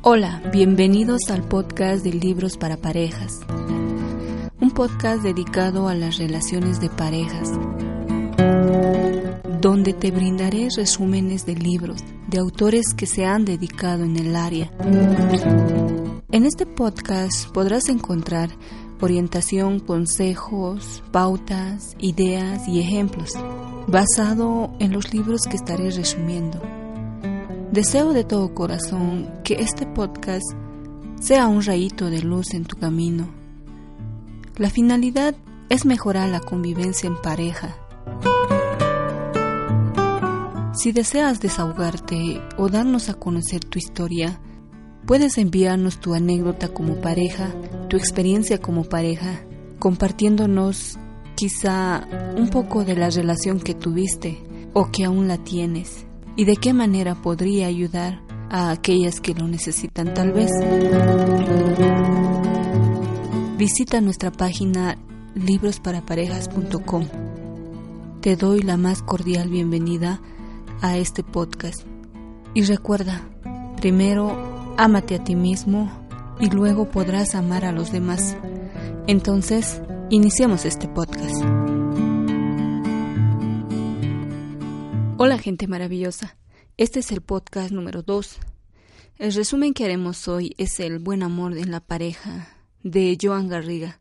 Hola, bienvenidos al podcast de Libros para Parejas, un podcast dedicado a las relaciones de parejas, donde te brindaré resúmenes de libros de autores que se han dedicado en el área. En este podcast podrás encontrar orientación, consejos, pautas, ideas y ejemplos, basado en los libros que estaré resumiendo. Deseo de todo corazón que este podcast sea un rayito de luz en tu camino. La finalidad es mejorar la convivencia en pareja. Si deseas desahogarte o darnos a conocer tu historia, puedes enviarnos tu anécdota como pareja, tu experiencia como pareja, compartiéndonos quizá un poco de la relación que tuviste o que aún la tienes y de qué manera podría ayudar a aquellas que lo necesitan tal vez. Visita nuestra página librosparaparejas.com. Te doy la más cordial bienvenida a este podcast. Y recuerda, primero ámate a ti mismo y luego podrás amar a los demás. Entonces, iniciemos este podcast. Hola gente maravillosa, este es el podcast número 2. El resumen que haremos hoy es el buen amor en la pareja de Joan Garriga.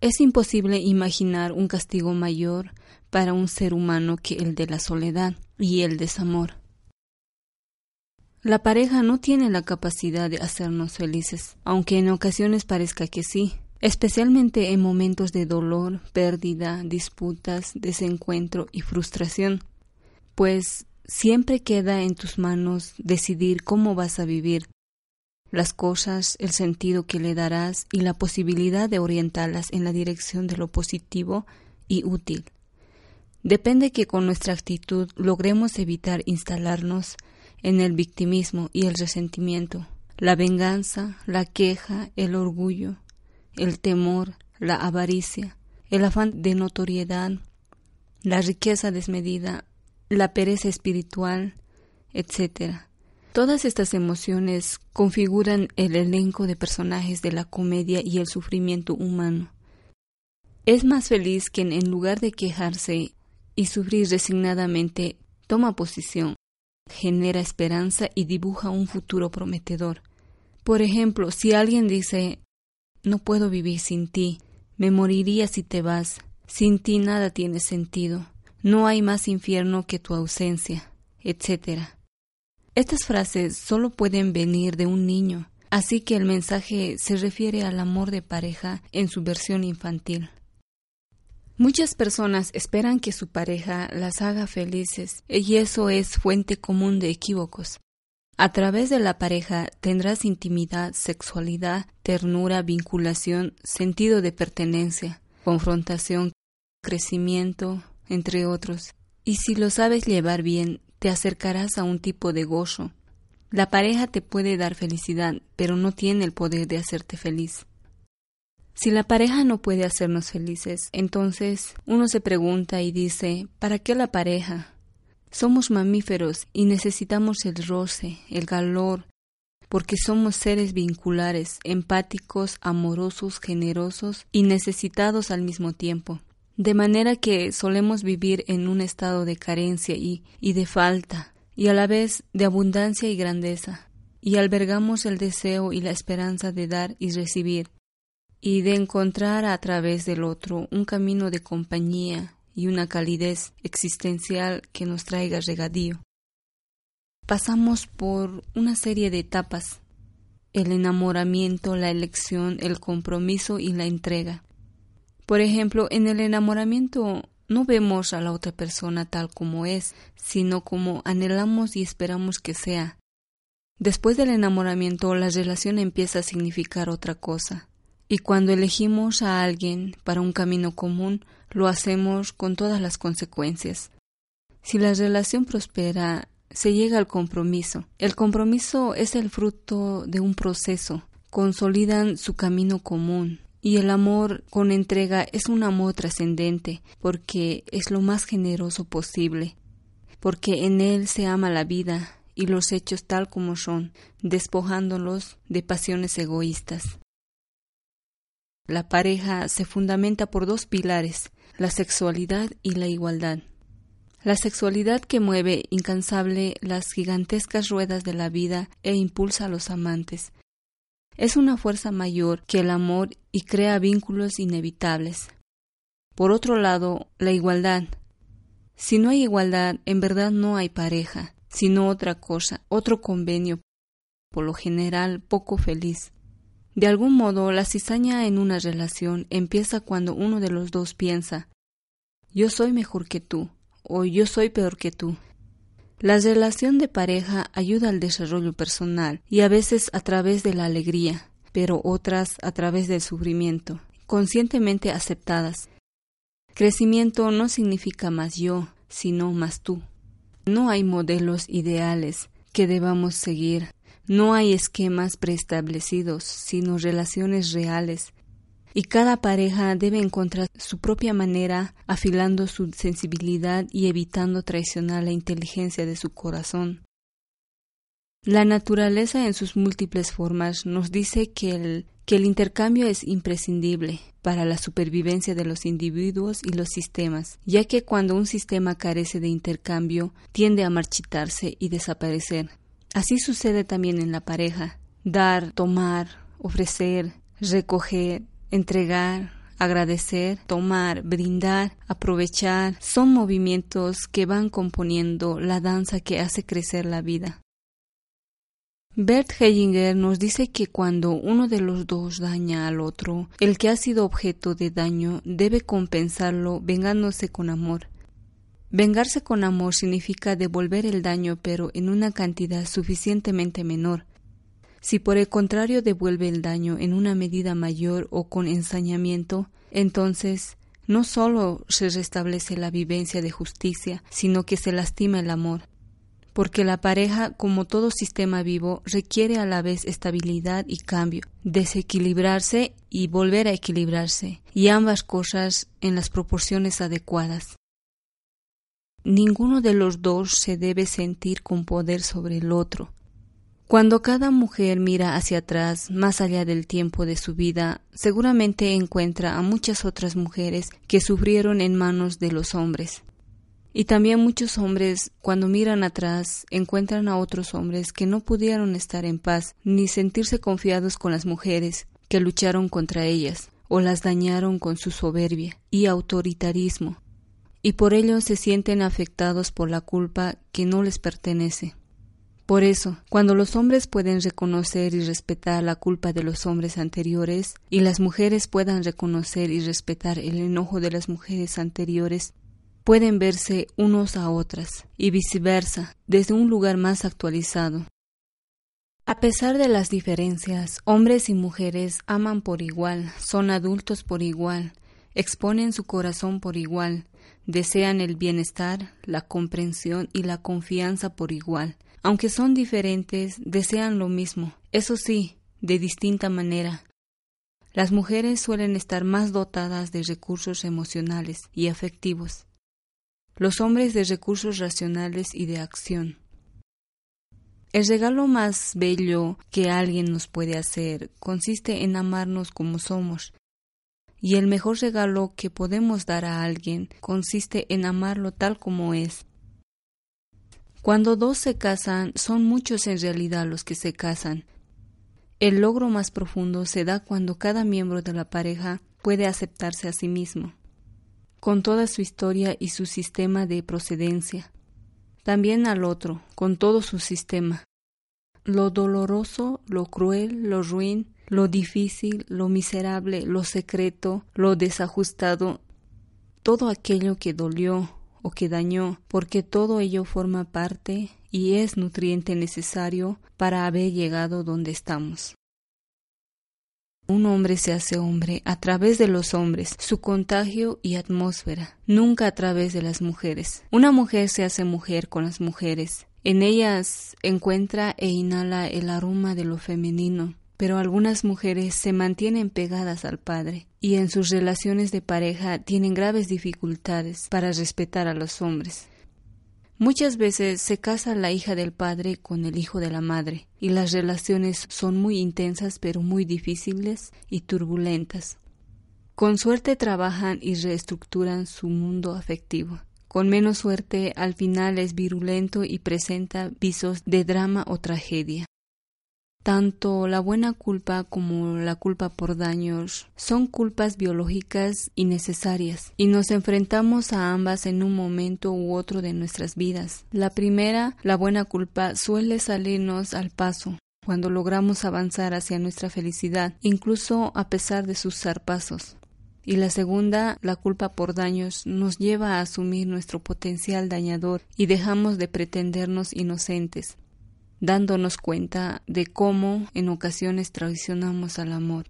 Es imposible imaginar un castigo mayor para un ser humano que el de la soledad y el desamor. La pareja no tiene la capacidad de hacernos felices, aunque en ocasiones parezca que sí, especialmente en momentos de dolor, pérdida, disputas, desencuentro y frustración, pues siempre queda en tus manos decidir cómo vas a vivir las cosas, el sentido que le darás y la posibilidad de orientarlas en la dirección de lo positivo y útil. Depende que con nuestra actitud logremos evitar instalarnos en el victimismo y el resentimiento, la venganza, la queja, el orgullo, el temor, la avaricia, el afán de notoriedad, la riqueza desmedida, la pereza espiritual, etc. Todas estas emociones configuran el elenco de personajes de la comedia y el sufrimiento humano. Es más feliz quien en lugar de quejarse y sufrir resignadamente toma posición, genera esperanza y dibuja un futuro prometedor. Por ejemplo, si alguien dice no puedo vivir sin ti, me moriría si te vas, sin ti nada tiene sentido, no hay más infierno que tu ausencia, etc. Estas frases solo pueden venir de un niño, así que el mensaje se refiere al amor de pareja en su versión infantil. Muchas personas esperan que su pareja las haga felices y eso es fuente común de equívocos. A través de la pareja tendrás intimidad, sexualidad, ternura, vinculación, sentido de pertenencia, confrontación, crecimiento, entre otros. Y si lo sabes llevar bien, te acercarás a un tipo de gozo. La pareja te puede dar felicidad, pero no tiene el poder de hacerte feliz. Si la pareja no puede hacernos felices, entonces uno se pregunta y dice, ¿para qué la pareja? Somos mamíferos y necesitamos el roce, el calor, porque somos seres vinculares, empáticos, amorosos, generosos y necesitados al mismo tiempo. De manera que solemos vivir en un estado de carencia y, y de falta, y a la vez de abundancia y grandeza, y albergamos el deseo y la esperanza de dar y recibir, y de encontrar a través del otro un camino de compañía y una calidez existencial que nos traiga regadío. Pasamos por una serie de etapas. el enamoramiento, la elección, el compromiso y la entrega. Por ejemplo, en el enamoramiento no vemos a la otra persona tal como es, sino como anhelamos y esperamos que sea. Después del enamoramiento, la relación empieza a significar otra cosa. Y cuando elegimos a alguien para un camino común, lo hacemos con todas las consecuencias. Si la relación prospera, se llega al compromiso. El compromiso es el fruto de un proceso. Consolidan su camino común. Y el amor con entrega es un amor trascendente, porque es lo más generoso posible, porque en él se ama la vida y los hechos tal como son, despojándolos de pasiones egoístas. La pareja se fundamenta por dos pilares, la sexualidad y la igualdad. La sexualidad que mueve incansable las gigantescas ruedas de la vida e impulsa a los amantes. Es una fuerza mayor que el amor y crea vínculos inevitables. Por otro lado, la igualdad. Si no hay igualdad, en verdad no hay pareja, sino otra cosa, otro convenio, por lo general poco feliz. De algún modo, la cizaña en una relación empieza cuando uno de los dos piensa yo soy mejor que tú o yo soy peor que tú. La relación de pareja ayuda al desarrollo personal y a veces a través de la alegría, pero otras a través del sufrimiento, conscientemente aceptadas. Crecimiento no significa más yo, sino más tú. No hay modelos ideales que debamos seguir, no hay esquemas preestablecidos, sino relaciones reales. Y cada pareja debe encontrar su propia manera, afilando su sensibilidad y evitando traicionar la inteligencia de su corazón. La naturaleza en sus múltiples formas nos dice que el, que el intercambio es imprescindible para la supervivencia de los individuos y los sistemas, ya que cuando un sistema carece de intercambio tiende a marchitarse y desaparecer. Así sucede también en la pareja. Dar, tomar, ofrecer, recoger, entregar, agradecer, tomar, brindar, aprovechar, son movimientos que van componiendo la danza que hace crecer la vida. Bert Hellinger nos dice que cuando uno de los dos daña al otro, el que ha sido objeto de daño debe compensarlo vengándose con amor. Vengarse con amor significa devolver el daño pero en una cantidad suficientemente menor. Si por el contrario devuelve el daño en una medida mayor o con ensañamiento, entonces no sólo se restablece la vivencia de justicia, sino que se lastima el amor. Porque la pareja, como todo sistema vivo, requiere a la vez estabilidad y cambio, desequilibrarse y volver a equilibrarse, y ambas cosas en las proporciones adecuadas. Ninguno de los dos se debe sentir con poder sobre el otro. Cuando cada mujer mira hacia atrás, más allá del tiempo de su vida, seguramente encuentra a muchas otras mujeres que sufrieron en manos de los hombres. Y también muchos hombres, cuando miran atrás, encuentran a otros hombres que no pudieron estar en paz ni sentirse confiados con las mujeres que lucharon contra ellas o las dañaron con su soberbia y autoritarismo y por ello se sienten afectados por la culpa que no les pertenece. Por eso, cuando los hombres pueden reconocer y respetar la culpa de los hombres anteriores, y las mujeres puedan reconocer y respetar el enojo de las mujeres anteriores, pueden verse unos a otras, y viceversa, desde un lugar más actualizado. A pesar de las diferencias, hombres y mujeres aman por igual, son adultos por igual, exponen su corazón por igual, desean el bienestar, la comprensión y la confianza por igual. Aunque son diferentes, desean lo mismo, eso sí, de distinta manera. Las mujeres suelen estar más dotadas de recursos emocionales y afectivos, los hombres de recursos racionales y de acción. El regalo más bello que alguien nos puede hacer consiste en amarnos como somos y el mejor regalo que podemos dar a alguien consiste en amarlo tal como es. Cuando dos se casan, son muchos en realidad los que se casan. El logro más profundo se da cuando cada miembro de la pareja puede aceptarse a sí mismo, con toda su historia y su sistema de procedencia, también al otro, con todo su sistema, lo doloroso, lo cruel, lo ruin, lo difícil, lo miserable, lo secreto, lo desajustado, todo aquello que dolió o que dañó, porque todo ello forma parte y es nutriente necesario para haber llegado donde estamos. Un hombre se hace hombre a través de los hombres, su contagio y atmósfera, nunca a través de las mujeres. Una mujer se hace mujer con las mujeres. En ellas encuentra e inhala el aroma de lo femenino, pero algunas mujeres se mantienen pegadas al padre y en sus relaciones de pareja tienen graves dificultades para respetar a los hombres. Muchas veces se casa la hija del padre con el hijo de la madre, y las relaciones son muy intensas pero muy difíciles y turbulentas. Con suerte trabajan y reestructuran su mundo afectivo. Con menos suerte, al final es virulento y presenta visos de drama o tragedia. Tanto la buena culpa como la culpa por daños son culpas biológicas y necesarias, y nos enfrentamos a ambas en un momento u otro de nuestras vidas. La primera, la buena culpa, suele salirnos al paso, cuando logramos avanzar hacia nuestra felicidad, incluso a pesar de sus zarpazos. Y la segunda, la culpa por daños, nos lleva a asumir nuestro potencial dañador y dejamos de pretendernos inocentes dándonos cuenta de cómo en ocasiones traicionamos al amor.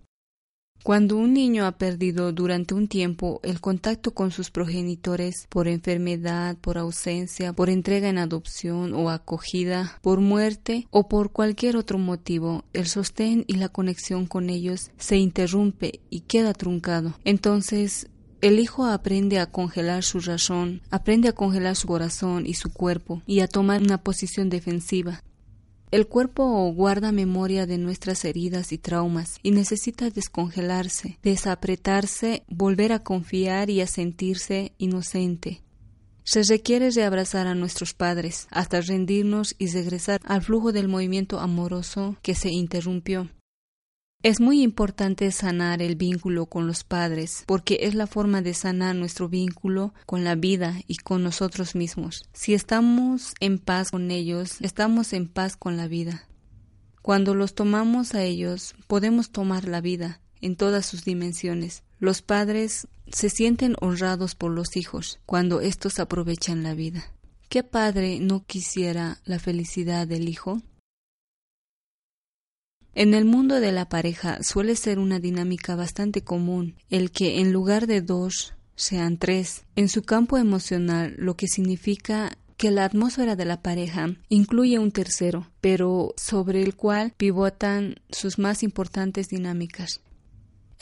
Cuando un niño ha perdido durante un tiempo el contacto con sus progenitores por enfermedad, por ausencia, por entrega en adopción o acogida, por muerte o por cualquier otro motivo, el sostén y la conexión con ellos se interrumpe y queda truncado. Entonces el hijo aprende a congelar su razón, aprende a congelar su corazón y su cuerpo y a tomar una posición defensiva. El cuerpo guarda memoria de nuestras heridas y traumas y necesita descongelarse, desapretarse, volver a confiar y a sentirse inocente. Se requiere reabrazar a nuestros padres hasta rendirnos y regresar al flujo del movimiento amoroso que se interrumpió. Es muy importante sanar el vínculo con los padres, porque es la forma de sanar nuestro vínculo con la vida y con nosotros mismos. Si estamos en paz con ellos, estamos en paz con la vida. Cuando los tomamos a ellos, podemos tomar la vida en todas sus dimensiones. Los padres se sienten honrados por los hijos cuando éstos aprovechan la vida. ¿Qué padre no quisiera la felicidad del hijo? En el mundo de la pareja suele ser una dinámica bastante común el que en lugar de dos sean tres. En su campo emocional, lo que significa que la atmósfera de la pareja incluye un tercero, pero sobre el cual pivotan sus más importantes dinámicas.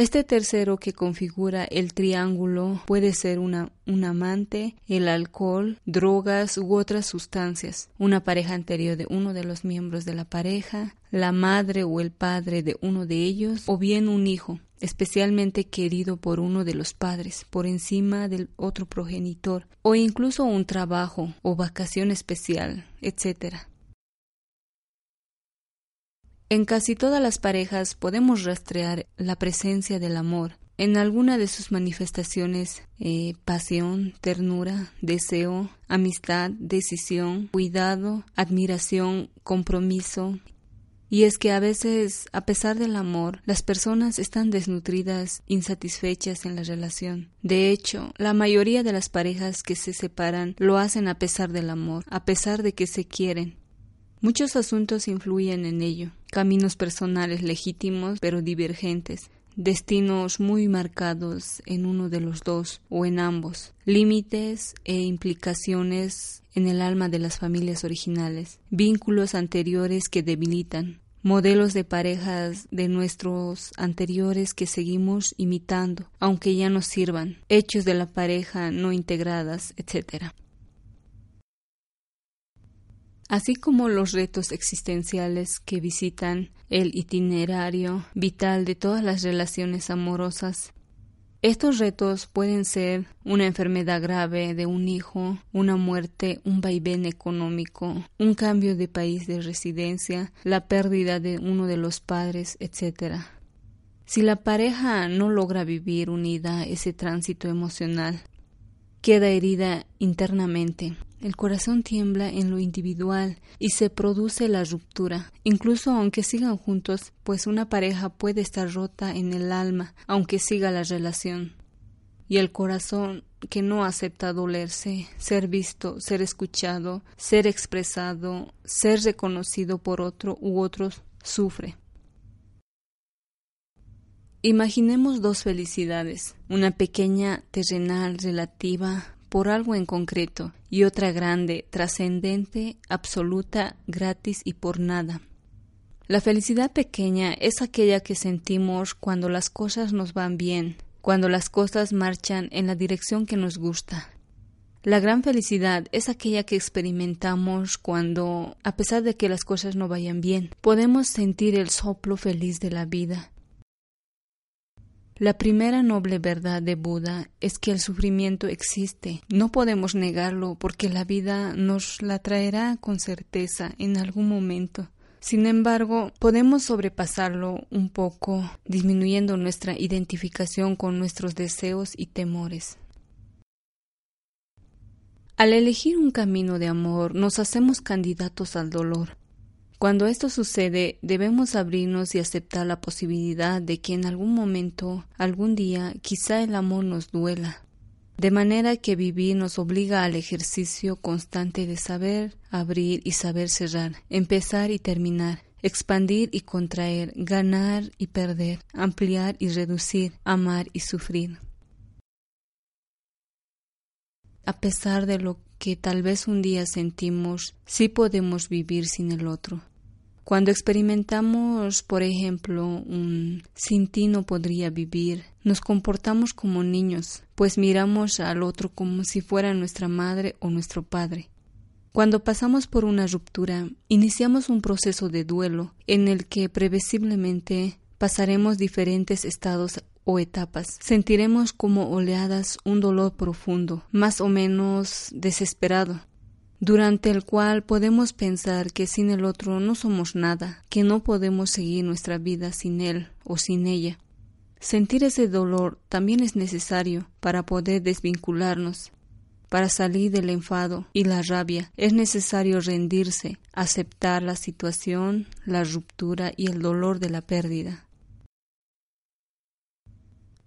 Este tercero que configura el triángulo puede ser una, un amante, el alcohol, drogas u otras sustancias, una pareja anterior de uno de los miembros de la pareja, la madre o el padre de uno de ellos, o bien un hijo, especialmente querido por uno de los padres, por encima del otro progenitor, o incluso un trabajo o vacación especial, etc. En casi todas las parejas podemos rastrear la presencia del amor, en alguna de sus manifestaciones eh, pasión, ternura, deseo, amistad, decisión, cuidado, admiración, compromiso. Y es que a veces, a pesar del amor, las personas están desnutridas, insatisfechas en la relación. De hecho, la mayoría de las parejas que se separan lo hacen a pesar del amor, a pesar de que se quieren, Muchos asuntos influyen en ello, caminos personales legítimos pero divergentes, destinos muy marcados en uno de los dos o en ambos, límites e implicaciones en el alma de las familias originales, vínculos anteriores que debilitan, modelos de parejas de nuestros anteriores que seguimos imitando, aunque ya no sirvan, hechos de la pareja no integradas, etc así como los retos existenciales que visitan el itinerario vital de todas las relaciones amorosas. Estos retos pueden ser una enfermedad grave de un hijo, una muerte, un vaivén económico, un cambio de país de residencia, la pérdida de uno de los padres, etc. Si la pareja no logra vivir unida ese tránsito emocional, queda herida internamente El corazón tiembla en lo individual y se produce la ruptura, incluso aunque sigan juntos, pues una pareja puede estar rota en el alma, aunque siga la relación. Y el corazón que no acepta dolerse, ser visto, ser escuchado, ser expresado, ser reconocido por otro u otros, sufre. Imaginemos dos felicidades, una pequeña terrenal relativa por algo en concreto y otra grande, trascendente, absoluta, gratis y por nada. La felicidad pequeña es aquella que sentimos cuando las cosas nos van bien, cuando las cosas marchan en la dirección que nos gusta. La gran felicidad es aquella que experimentamos cuando, a pesar de que las cosas no vayan bien, podemos sentir el soplo feliz de la vida, la primera noble verdad de Buda es que el sufrimiento existe. No podemos negarlo porque la vida nos la traerá con certeza en algún momento. Sin embargo, podemos sobrepasarlo un poco, disminuyendo nuestra identificación con nuestros deseos y temores. Al elegir un camino de amor, nos hacemos candidatos al dolor. Cuando esto sucede, debemos abrirnos y aceptar la posibilidad de que en algún momento, algún día, quizá el amor nos duela. De manera que vivir nos obliga al ejercicio constante de saber abrir y saber cerrar, empezar y terminar, expandir y contraer, ganar y perder, ampliar y reducir, amar y sufrir. A pesar de lo que tal vez un día sentimos, sí podemos vivir sin el otro. Cuando experimentamos, por ejemplo, un sin ti no podría vivir, nos comportamos como niños, pues miramos al otro como si fuera nuestra madre o nuestro padre. Cuando pasamos por una ruptura, iniciamos un proceso de duelo en el que previsiblemente pasaremos diferentes estados o etapas. Sentiremos como oleadas un dolor profundo, más o menos desesperado, durante el cual podemos pensar que sin el otro no somos nada, que no podemos seguir nuestra vida sin él o sin ella. Sentir ese dolor también es necesario para poder desvincularnos. Para salir del enfado y la rabia es necesario rendirse, aceptar la situación, la ruptura y el dolor de la pérdida.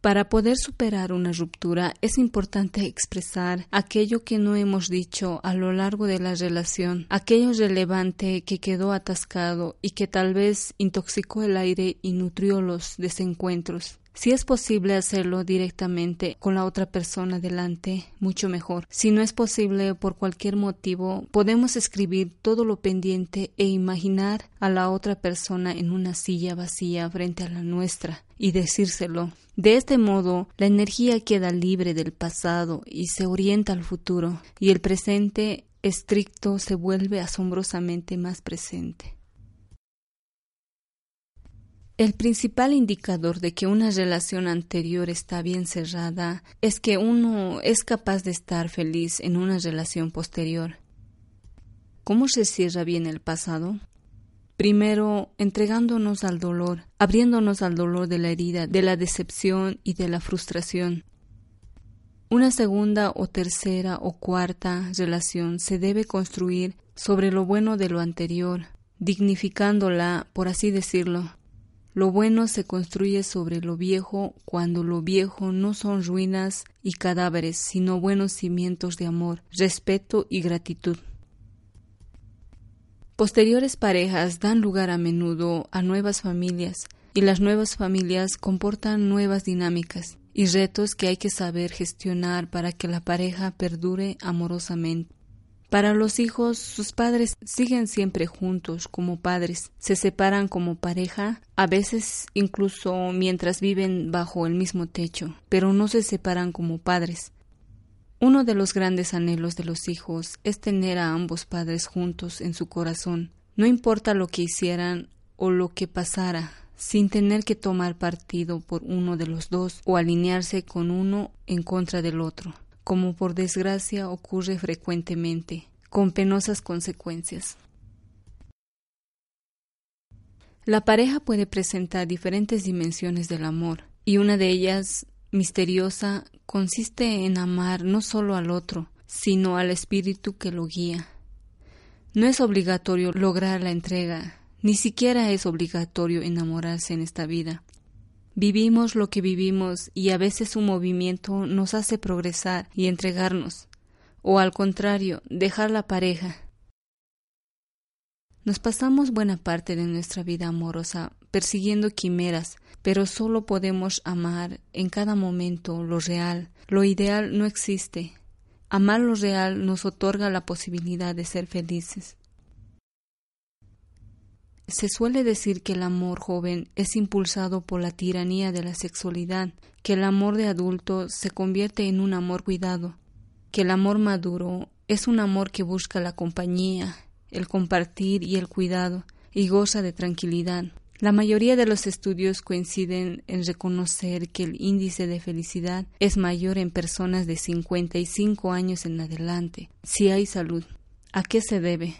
Para poder superar una ruptura es importante expresar aquello que no hemos dicho a lo largo de la relación, aquello relevante que quedó atascado y que tal vez intoxicó el aire y nutrió los desencuentros. Si es posible hacerlo directamente con la otra persona delante, mucho mejor. Si no es posible por cualquier motivo, podemos escribir todo lo pendiente e imaginar a la otra persona en una silla vacía frente a la nuestra y decírselo. De este modo, la energía queda libre del pasado y se orienta al futuro, y el presente estricto se vuelve asombrosamente más presente. El principal indicador de que una relación anterior está bien cerrada es que uno es capaz de estar feliz en una relación posterior. ¿Cómo se cierra bien el pasado? Primero, entregándonos al dolor, abriéndonos al dolor de la herida, de la decepción y de la frustración. Una segunda o tercera o cuarta relación se debe construir sobre lo bueno de lo anterior, dignificándola, por así decirlo, lo bueno se construye sobre lo viejo cuando lo viejo no son ruinas y cadáveres, sino buenos cimientos de amor, respeto y gratitud. Posteriores parejas dan lugar a menudo a nuevas familias, y las nuevas familias comportan nuevas dinámicas y retos que hay que saber gestionar para que la pareja perdure amorosamente. Para los hijos, sus padres siguen siempre juntos como padres, se separan como pareja, a veces incluso mientras viven bajo el mismo techo, pero no se separan como padres. Uno de los grandes anhelos de los hijos es tener a ambos padres juntos en su corazón, no importa lo que hicieran o lo que pasara, sin tener que tomar partido por uno de los dos o alinearse con uno en contra del otro como por desgracia ocurre frecuentemente, con penosas consecuencias. La pareja puede presentar diferentes dimensiones del amor, y una de ellas, misteriosa, consiste en amar no solo al otro, sino al espíritu que lo guía. No es obligatorio lograr la entrega, ni siquiera es obligatorio enamorarse en esta vida. Vivimos lo que vivimos y a veces un movimiento nos hace progresar y entregarnos, o al contrario, dejar la pareja. Nos pasamos buena parte de nuestra vida amorosa persiguiendo quimeras, pero solo podemos amar en cada momento lo real. Lo ideal no existe. Amar lo real nos otorga la posibilidad de ser felices. Se suele decir que el amor joven es impulsado por la tiranía de la sexualidad, que el amor de adulto se convierte en un amor cuidado, que el amor maduro es un amor que busca la compañía, el compartir y el cuidado, y goza de tranquilidad. La mayoría de los estudios coinciden en reconocer que el índice de felicidad es mayor en personas de 55 años en adelante, si hay salud. ¿A qué se debe?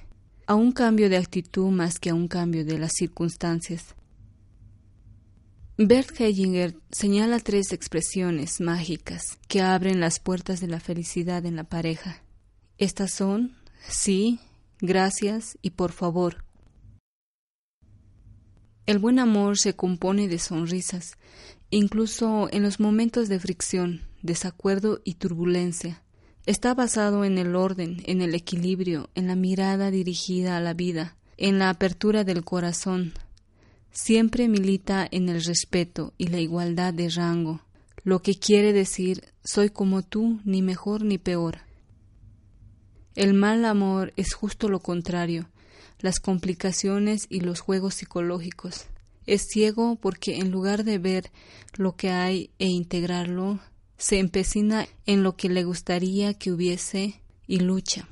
A un cambio de actitud más que a un cambio de las circunstancias. Bert Hellinger señala tres expresiones mágicas que abren las puertas de la felicidad en la pareja. Estas son sí, gracias y por favor. El buen amor se compone de sonrisas, incluso en los momentos de fricción, desacuerdo y turbulencia. Está basado en el orden, en el equilibrio, en la mirada dirigida a la vida, en la apertura del corazón. Siempre milita en el respeto y la igualdad de rango, lo que quiere decir soy como tú, ni mejor ni peor. El mal amor es justo lo contrario, las complicaciones y los juegos psicológicos. Es ciego porque en lugar de ver lo que hay e integrarlo, se empecina en lo que le gustaría que hubiese y lucha.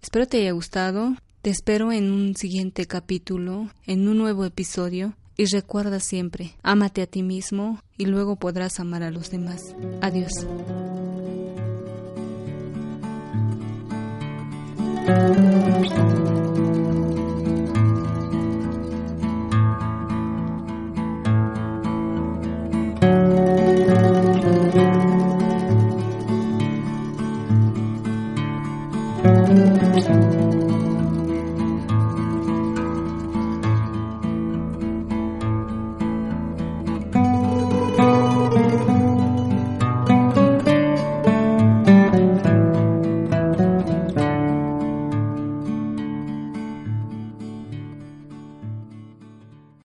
Espero te haya gustado. Te espero en un siguiente capítulo, en un nuevo episodio. Y recuerda siempre, ámate a ti mismo y luego podrás amar a los demás. Adiós.